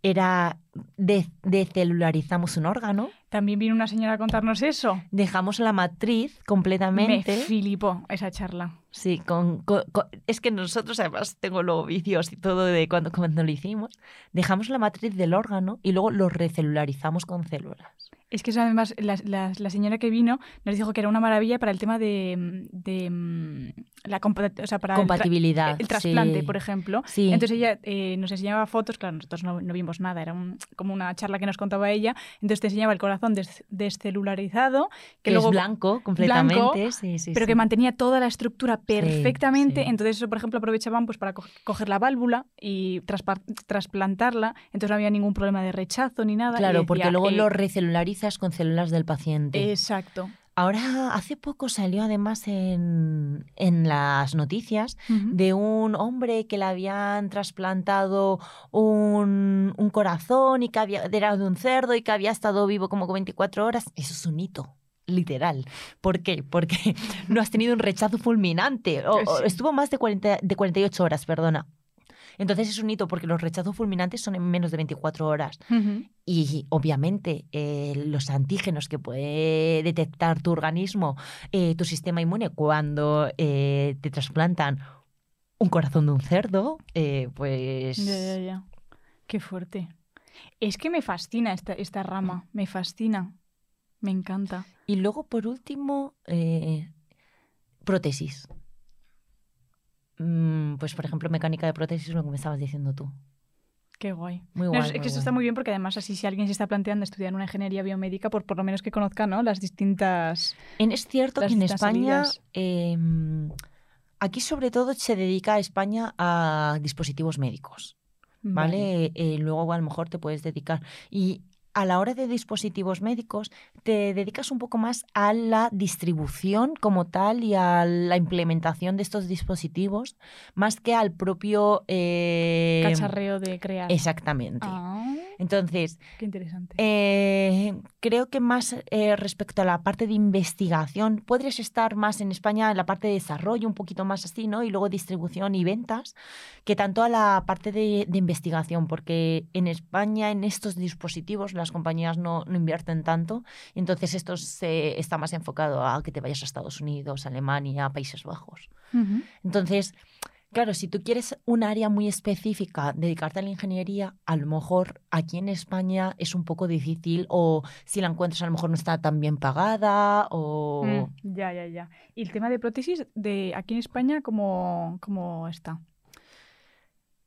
era de, decelularizamos un órgano, También vino una señora a contarnos eso. dejamos la matriz Me completamente. filipó esa charla. Sí, con, con- con- es que nosotros además tengo luego vídeos y todo de cuando, cuando lo hicimos. Dejamos la matriz del órgano y luego lo recelularizamos con células. Es que eso además la, la- la señora que vino nos dijo que era una maravilla para el tema de, de, mm, la o sea, para el tra- Compatibilidad. el, trasplante, sí. por ejemplo. Sí. Entonces ella eh, nos enseñaba fotos, claro, nosotros no, no vimos nada, era un- como una charla que nos contaba ella. Entonces te enseñaba el corazón des- descelularizado, que, que luego es blanco completamente. sí, sí, pero que mantenía toda la estructura perfectamente. sí. Entonces, eso, por ejemplo, aprovechaban pues, para co- coger la válvula y trasplantarla. Entonces, no había ningún problema de rechazo ni nada. Claro, decía, porque luego eh, lo recelularizas con células del paciente. Exacto. Ahora, hace poco salió además en, en las noticias de un hombre que le habían trasplantado un, un corazón y que había, era de un cerdo y que había estado vivo como 24 horas. Eso es un hito. Literal. ¿Por qué? Porque no has tenido un rechazo fulminante. O, estuvo más de, 40, de 48 horas, perdona. Entonces es un hito porque los rechazos fulminantes son en menos de 24 horas. Y obviamente eh, los antígenos que puede detectar tu organismo, eh, tu sistema inmune cuando eh, te trasplantan un corazón de un cerdo, eh, pues Ya, ya, ya. Qué fuerte. Es que me fascina esta, esta rama, me fascina, me encanta. Y luego, por último, eh, prótesis. Mm, pues, por ejemplo, mecánica de prótesis, lo que me estabas diciendo tú. Qué guay. Muy guay. es, es muy que esto está muy bien porque además así si alguien se está planteando estudiar una ingeniería biomédica, por, por lo menos que conozca ¿no? las distintas... En- Es cierto que en España, em, aquí sobre todo se dedica a España a dispositivos médicos. ¿vale? Eh, luego a lo mejor te puedes dedicar. Y a la hora de dispositivos médicos, te dedicas un poco más a la distribución como tal y a la implementación de estos dispositivos, más que al propio... eh, Cacharreo de crear. Exactamente. Ah, Entonces, qué interesante. eh, creo que más eh, respecto a la parte de investigación, podrías estar más en España en la parte de desarrollo, un poquito más así, ¿no? Y luego distribución y ventas, que tanto a la parte de, de investigación, porque en España en estos dispositivos las compañías no, no invierten tanto, y entonces esto se, está más enfocado a que te vayas a Estados Unidos, Alemania, Países Bajos. Entonces, claro, si tú quieres un área muy específica, dedicarte a la ingeniería, a lo mejor aquí en España es un poco difícil o si la encuentras a lo mejor no está tan bien pagada o... Mm, ya, ya, ya. ¿Y el tema de prótesis de aquí en España cómo, cómo está?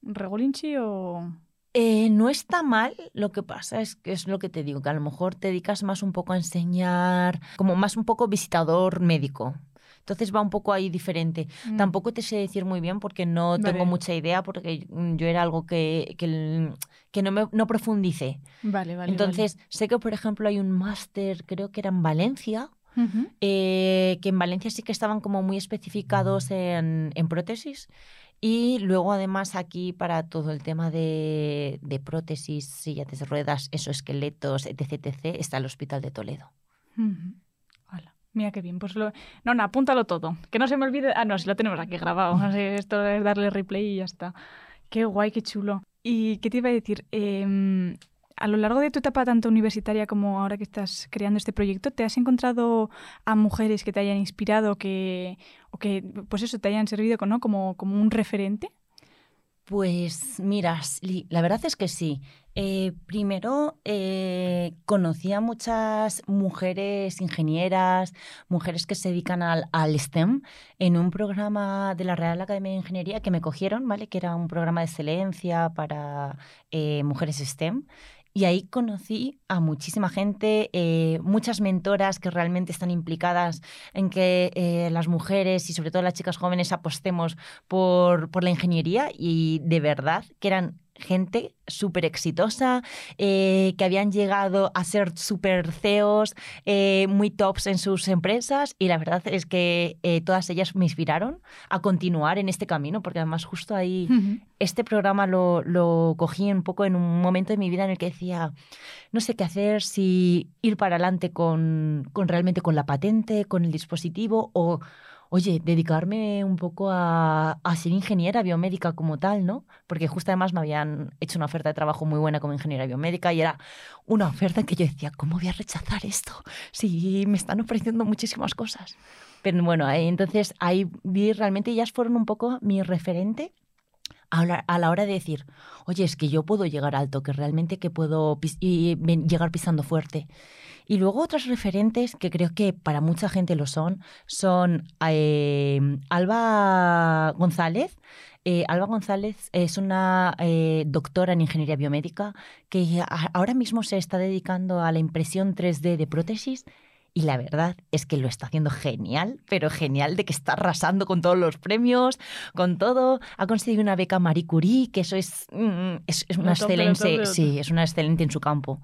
¿Regolinchi o...? Eh, no está mal, lo que pasa es que es lo que te digo, que a lo mejor te dedicas más un poco a enseñar, como más un poco visitador médico. Entonces va un poco ahí diferente. Mm, Tampoco te sé decir muy bien porque no tengo mucha idea, porque yo era algo que, que, que no, me, no profundicé. Vale, vale. Entonces, sé que, por ejemplo, hay un máster, creo que era en Valencia, eh, que en Valencia sí que estaban como muy especificados en, en prótesis. Y luego, además, aquí para todo el tema de, de prótesis, sillas de ruedas, exoesqueletos, etc., etc., está el Hospital de Toledo. Hala, Mira qué bien. Pues lo... No, no, apúntalo todo. Que no se me olvide. Ah, no, si lo tenemos aquí grabado. Así, Esto es darle replay y ya está. Qué guay, qué chulo. ¿Y qué te iba a decir? Em, a lo largo de tu etapa tanto universitaria como ahora que estás creando este proyecto, ¿te has encontrado a mujeres que te hayan inspirado que, o que, pues eso, te hayan servido ¿no? como, como un referente? Pues mira, la verdad es que sí. Eh, primero eh, conocí a muchas mujeres ingenieras, mujeres que se dedican al, al STEM, en un programa de la Real Academia de Ingeniería que me cogieron, ¿vale? Que era un programa de excelencia para eh, mujeres STEM. Y ahí conocí a muchísima gente, eh, muchas mentoras que realmente están implicadas en que eh, las mujeres y sobre todo las chicas jóvenes apostemos por, por la ingeniería y de verdad que eran gente súper exitosa, eh, que habían llegado a ser súper CEOs, eh, muy tops en sus empresas. Y la verdad es que eh, todas ellas me inspiraron a continuar en este camino porque además justo ahí este programa lo, lo cogí un poco en un momento de mi vida en el que decía, no sé qué hacer, si ir para adelante con, con realmente con la patente, con el dispositivo o, oye, dedicarme un poco a, a ser ingeniera biomédica como tal, ¿no? Porque justo además me habían hecho una oferta de trabajo muy buena como ingeniera biomédica y era una oferta en que yo decía, ¿cómo voy a rechazar esto? Si me están ofreciendo muchísimas cosas. Pero bueno, entonces ahí vi realmente ellas fueron un poco mi referente a la, hora de decir, oye, es que yo puedo llegar alto, que realmente que puedo pis- y llegar pisando fuerte. Y luego otros referentes que creo que para mucha gente lo son, son eh, Alba González. Eh, Alba González es una eh, doctora en ingeniería biomédica que ahora mismo se está dedicando a la impresión 3D de prótesis y la verdad es que lo está haciendo genial, pero genial de que está arrasando con todos los premios, con todo. Ha conseguido una beca Marie Curie, que eso es, mm, es, es una excelente, sí, es una excelente en su campo.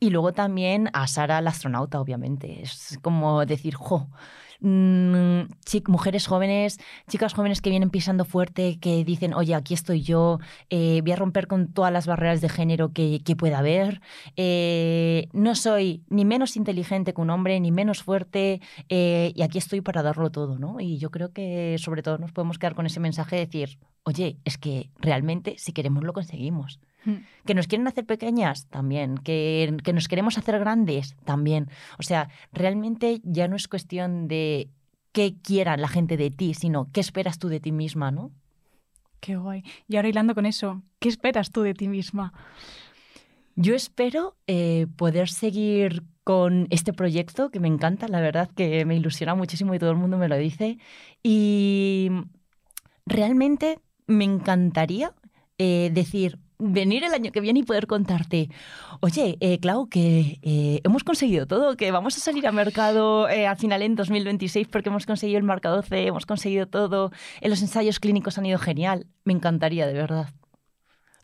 Y luego también a Sara, la astronauta, obviamente. Es como decir, jo, mm, mujeres jóvenes, chicas jóvenes que vienen pisando fuerte, que dicen, oye, aquí estoy yo, eh, voy a romper con todas las barreras de género que, que pueda haber. Eh, no soy ni menos inteligente que un hombre, ni menos fuerte, eh, y aquí estoy para darlo todo, ¿no? Y yo creo que sobre todo nos podemos quedar con ese mensaje de decir, oye, es que realmente si queremos lo conseguimos. Mm. Que nos quieren hacer pequeñas, también. Que, que nos queremos hacer grandes, también. O sea, realmente ya no es cuestión de qué quiera la gente de ti, sino qué esperas tú de ti misma, ¿no? Qué guay. Y ahora hilando con eso, ¿qué esperas tú de ti misma? Yo espero eh, poder seguir con este proyecto que me encanta, la verdad que me ilusiona muchísimo y todo el mundo me lo dice. Y realmente me encantaría eh, decir, venir el año que viene y poder contarte, oye, eh, Clau, que eh, hemos conseguido todo, que vamos a salir a mercado eh, al final en 2026 porque hemos conseguido el marca 12, hemos conseguido todo, en los ensayos clínicos han ido genial. Me encantaría, de verdad.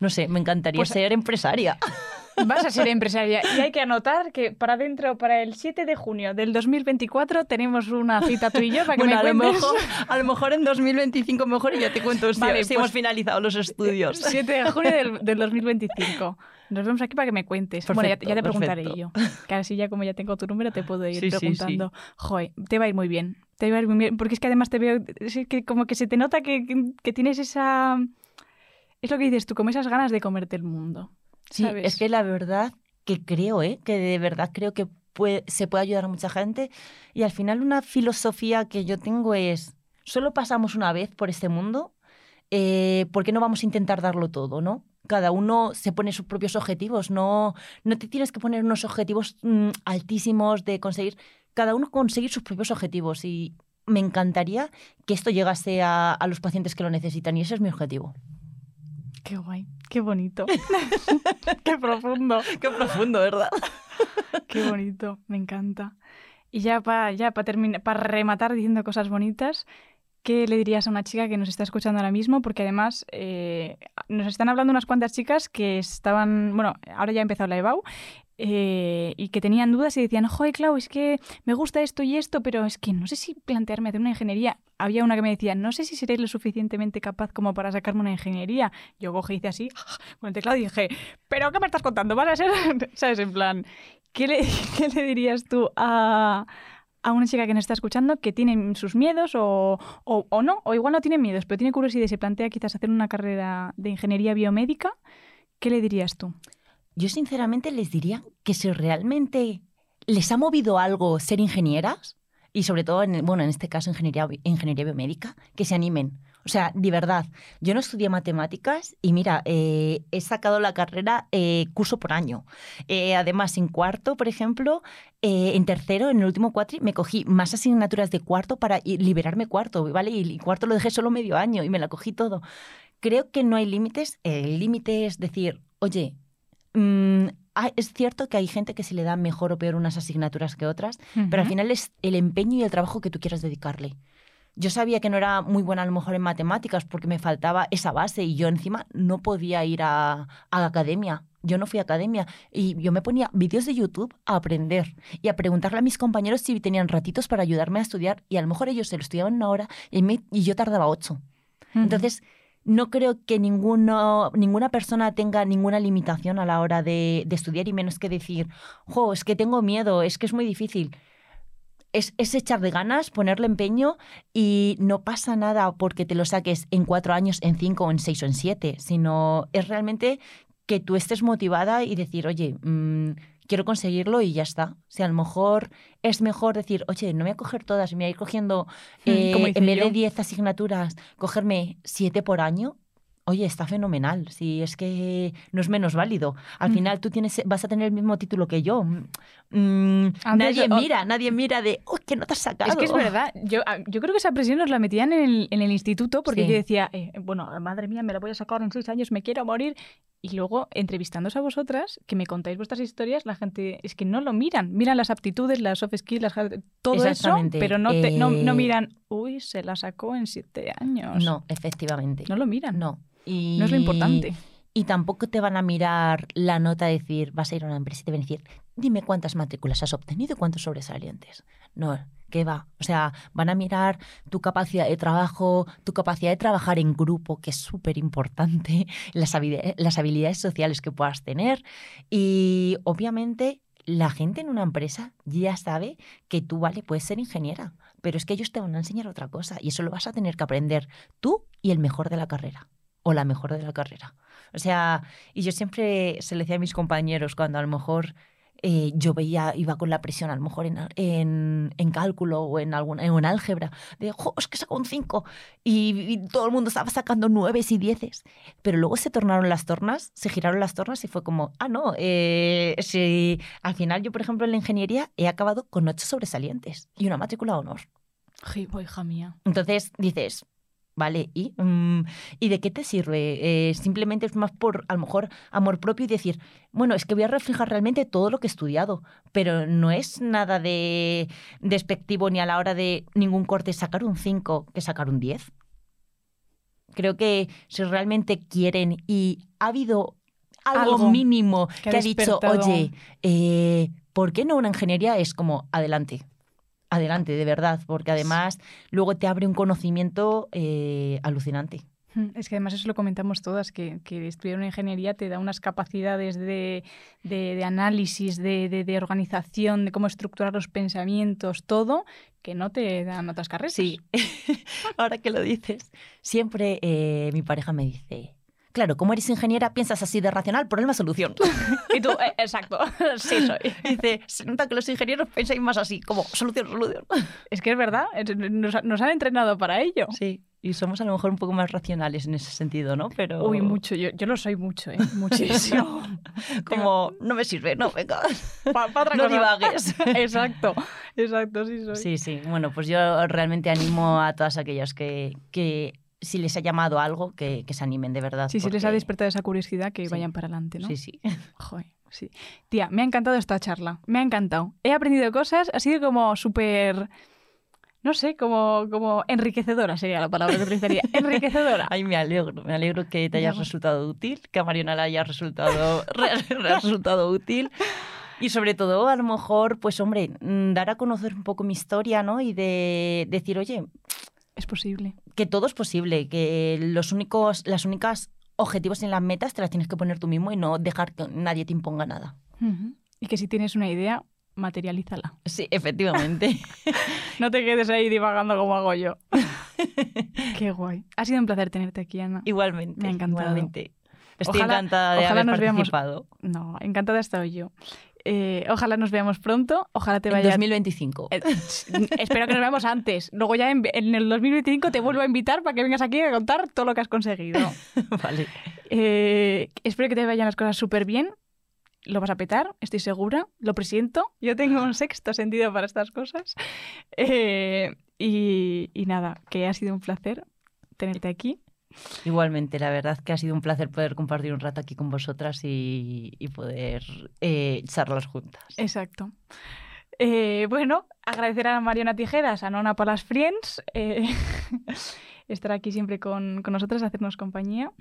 No sé, me encantaría Pues- ser empresaria. Vas a ser empresaria y hay que anotar que para dentro, para el 7 de junio del 2024, tenemos una cita tú y yo para que Bueno, me a, lo cuentes. mejor, a lo mejor en 2025 mejor y ya te cuento si, Vale, si pues- hemos finalizado los estudios. 7 de junio del, del 2025. Nos vemos aquí para que me cuentes. bueno, ya, te preguntaré perfecto. yo. Que así ya como ya tengo tu número te puedo ir Sí, sí, sí. preguntando. Joder, te va a ir muy bien. Te va a ir muy bien. Porque es que además te veo, es que como que se te nota que, que- que tienes esa... Es lo que dices tú, como esas ganas de comerte el mundo. Sí, ¿sabes? es que la verdad que creo, ¿eh? que de verdad creo que puede- se puede ayudar a mucha gente. Y al final una filosofía que yo tengo es, solo pasamos una vez por este mundo, eh, ¿por qué no vamos a intentar darlo todo, no? Cada uno se pone sus propios objetivos, no, no te tienes que poner unos objetivos mm, altísimos de conseguir, cada uno conseguir sus propios objetivos y me encantaría que esto llegase a, a los pacientes que lo necesitan y ese es mi objetivo. Qué guay, qué bonito. qué profundo. Qué profundo, ¿verdad? Qué bonito, me encanta. Y ya para ya terminar, para rematar diciendo cosas bonitas, ¿qué le dirías a una chica que nos está escuchando ahora mismo? Porque además eh, nos están hablando unas cuantas chicas que estaban, bueno, ahora ya ha empezado la EBAU, eh, y que tenían dudas y decían, joder, Clau, es que me gusta esto y esto, pero es que no sé si plantearme hacer una ingeniería. Había una que me decía, no sé si seré lo suficientemente capaz como para sacarme una ingeniería. Yo cogí y hice así, con el teclado y dije, ¿pero qué me estás contando? ¿Vas a ser? ¿Sabes? En plan, ¿qué le, qué le dirías tú a, a una chica que nos está escuchando que tiene sus miedos o, o, o no? O igual no tiene miedos, pero tiene curiosidad y se plantea quizás hacer una carrera de ingeniería biomédica. ¿Qué le dirías tú? Yo sinceramente les diría que si realmente les ha movido algo ser ingenieras, y sobre todo, en, bueno, en este caso ingeniería, ingeniería biomédica, que se animen. O sea, de verdad, yo no estudié matemáticas y mira, eh, he sacado la carrera eh, curso por año. Eh, además, en cuarto, por ejemplo, eh, en tercero, en el último cuatri, me cogí más asignaturas de cuarto para liberarme cuarto, ¿vale? Y el cuarto lo dejé solo medio año y me la cogí todo. Creo que no hay límites. El límite es decir, oye, Mm, es cierto que hay gente que se le da mejor o peor unas asignaturas que otras, pero al final es el empeño y el trabajo que tú quieras dedicarle. Yo sabía que no era muy buena a lo mejor en matemáticas porque me faltaba esa base y yo encima no podía ir a, a la academia. Yo no fui a academia y yo me ponía vídeos de YouTube a aprender y a preguntarle a mis compañeros si tenían ratitos para ayudarme a estudiar y a lo mejor ellos se lo estudiaban una hora y, me- y yo tardaba ocho. Entonces, no creo que ninguno, ninguna persona tenga ninguna limitación a la hora de, de estudiar y menos que decir, jo, es que tengo miedo, es que es muy difícil. Es, es echar de ganas, ponerle empeño y no pasa nada porque te lo saques en cuatro años, en cinco, en seis o en siete, sino es realmente que tú estés motivada y decir, oye, mm, quiero conseguirlo y ya está. O sea, a lo mejor es mejor decir, oye, no me voy a coger todas, me voy a ir cogiendo eh, en vez yo. de 10 asignaturas, cogerme 7 por año, oye, está fenomenal. Si es que no es menos válido. Al Mm. final tú tienes, vas a tener el mismo título que yo. Mm, nadie de- o- mira, nadie mira de, uy, que no te has sacado. Es que es verdad. Yo, ah, yo creo que esa presión nos la metían en el, en el instituto porque Sí. yo decía, eh, bueno, madre mía, me la voy a sacar en seis años, me quiero morir. Y luego, entrevistándoos a vosotras, que me contáis vuestras historias, la gente es que no lo miran. Miran las aptitudes, las soft skills, las hard- todo eso, pero no, te- no, no Eh, miran, uy, se la sacó en siete años. No, efectivamente. No lo miran. No, No. Y, es lo importante. Y tampoco te van a mirar la nota, decir, vas a ir a una empresa y te van a decir, dime cuántas matrículas has obtenido y cuántos sobresalientes. No, O sea, van a mirar tu capacidad de trabajo, tu capacidad de trabajar en grupo, que es súper importante, las, habili- las habilidades sociales que puedas tener. Y obviamente la gente en una empresa ya sabe que tú, vale, puedes ser ingeniera, pero es que ellos te van a enseñar otra cosa y eso lo vas a tener que aprender tú y el mejor de la carrera o la mejor de la carrera. O sea, y yo siempre se le decía a mis compañeros cuando a lo mejor eh, yo veía, iba con la presión a lo mejor en, en, en cálculo o en, alguna, en álgebra, de, jo, es que saco un 5 y, todo el mundo estaba sacando 9 y 10. Pero luego se tornaron las tornas, se giraron las tornas y fue como, ah, no, eh, si, al final yo, por ejemplo, en la ingeniería he acabado con 8 sobresalientes y una matrícula honor. hija mía. Entonces dices, ¿vale? ¿Y, mm, ¿y de qué te sirve? Eh, simplemente es más por, a lo mejor, amor propio y decir, bueno, es que voy a reflejar realmente todo lo que he estudiado, pero no es nada de despectivo ni a la hora de ningún corte sacar un 5 que sacar un 10. Creo que si realmente quieren y ha habido algo, mínimo que, ha, dicho, oye, eh, ¿por qué no una ingeniería? Es como, adelante adelante, de verdad, porque además luego te abre un conocimiento eh, alucinante. Es que además eso lo comentamos todas, que, que estudiar una ingeniería te da unas capacidades de, de, análisis, de, de, organización, de cómo estructurar los pensamientos, todo, que no te dan otras carreras. Sí, ahora que lo dices, siempre eh, mi pareja me dice, Claro, como eres ingeniera, piensas así de racional, problema-solución. y tú, eh, exacto, sí soy. Dice, se nota que los ingenieros pensáis más así, como solución, solución. Es que es verdad, nos, han entrenado para ello. Sí, y somos a lo mejor un poco más racionales en ese sentido, ¿no? Pero... Uy, mucho, yo, yo lo soy mucho, ¿eh? Muchísimo. como, no me sirve, no, venga, no divagues. exacto, exacto, sí soy. Sí, sí, bueno, pues yo realmente animo a todas aquellas que, que si les ha llamado algo, que, se animen de verdad. Sí, si les ha despertado esa curiosidad, que vayan para adelante, ¿no? Sí, sí. Joder, sí. Tía, me ha encantado esta charla. Me ha encantado. He aprendido cosas, ha sido como súper no sé, como, como enriquecedora sería la palabra que utilizaría. Enriquecedora. Ay, me alegro, me alegro que te hayas resultado útil, que a Mariana le haya resultado, resultado útil. Y sobre todo, a lo mejor, pues hombre, mm, dar a conocer un poco mi historia, ¿no? Y de decir, oye, es posible. Que todo es posible, que los únicos, las únicas objetivos en las metas te las tienes que poner tú mismo y no dejar que nadie te imponga nada. Y que si tienes una idea, materialízala. Sí, efectivamente. no te quedes ahí divagando como hago yo. Qué guay. Ha sido un placer tenerte aquí, Ana. Igualmente. Me ha encantado. Estoy encantada de haber participado. No, encantada he estado yo. Eh, ojalá nos veamos pronto. Ojalá te vaya. En 2025. Eh, espero que nos veamos antes. Luego ya en, el 2025 te vuelvo a invitar para que vengas aquí a contar todo lo que has conseguido. vale. Eh, espero que te vayan las cosas súper bien. Lo vas a petar, estoy segura. Lo presiento. Yo tengo un sexto sentido para estas cosas. y, y nada, que ha sido un placer tenerte aquí. Igualmente, la verdad que ha sido un placer poder compartir un rato aquí con vosotras y, poder eh, juntas. Exacto. Eh, bueno, agradecer a Mariana Tijeras, a Nona Palas Friends, eh, estar aquí siempre con, con nosotras, hacernos compañía.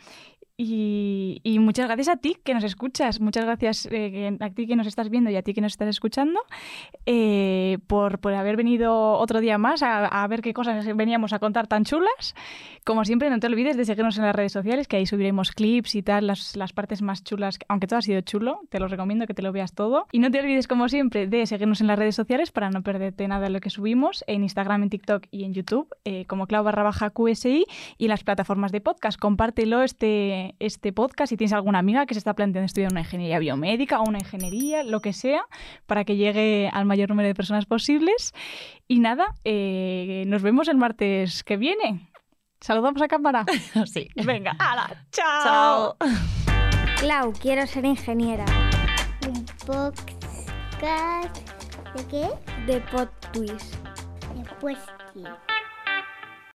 Y, muchas gracias a ti que nos escuchas, muchas gracias eh, a ti que nos estás viendo y a ti que nos estás escuchando eh, por, por, haber venido otro día más a, ver qué cosas veníamos a contar tan chulas. Como siempre, no te olvides de seguirnos en las redes sociales, que ahí subiremos clips y tal, las, las partes más chulas, aunque todo ha sido chulo, te lo recomiendo que te lo veas todo. Y no te olvides, como siempre, de seguirnos en las redes sociales para no perderte nada de lo que subimos en Instagram, en TikTok y en YouTube, eh, como clau barra baja Y las plataformas de podcast. Compártelo este este, podcast, si tienes alguna amiga que se está planteando estudiar una ingeniería biomédica o una ingeniería, lo que sea, para que llegue al mayor número de personas posibles. Y nada, eh, nos vemos el martes que viene. Saludamos a cámara. Sí. Venga, ¡hala! ¡Chao! Clau, quiero ser ingeniera. Un podcast. ¿De qué? De Pod Twist. De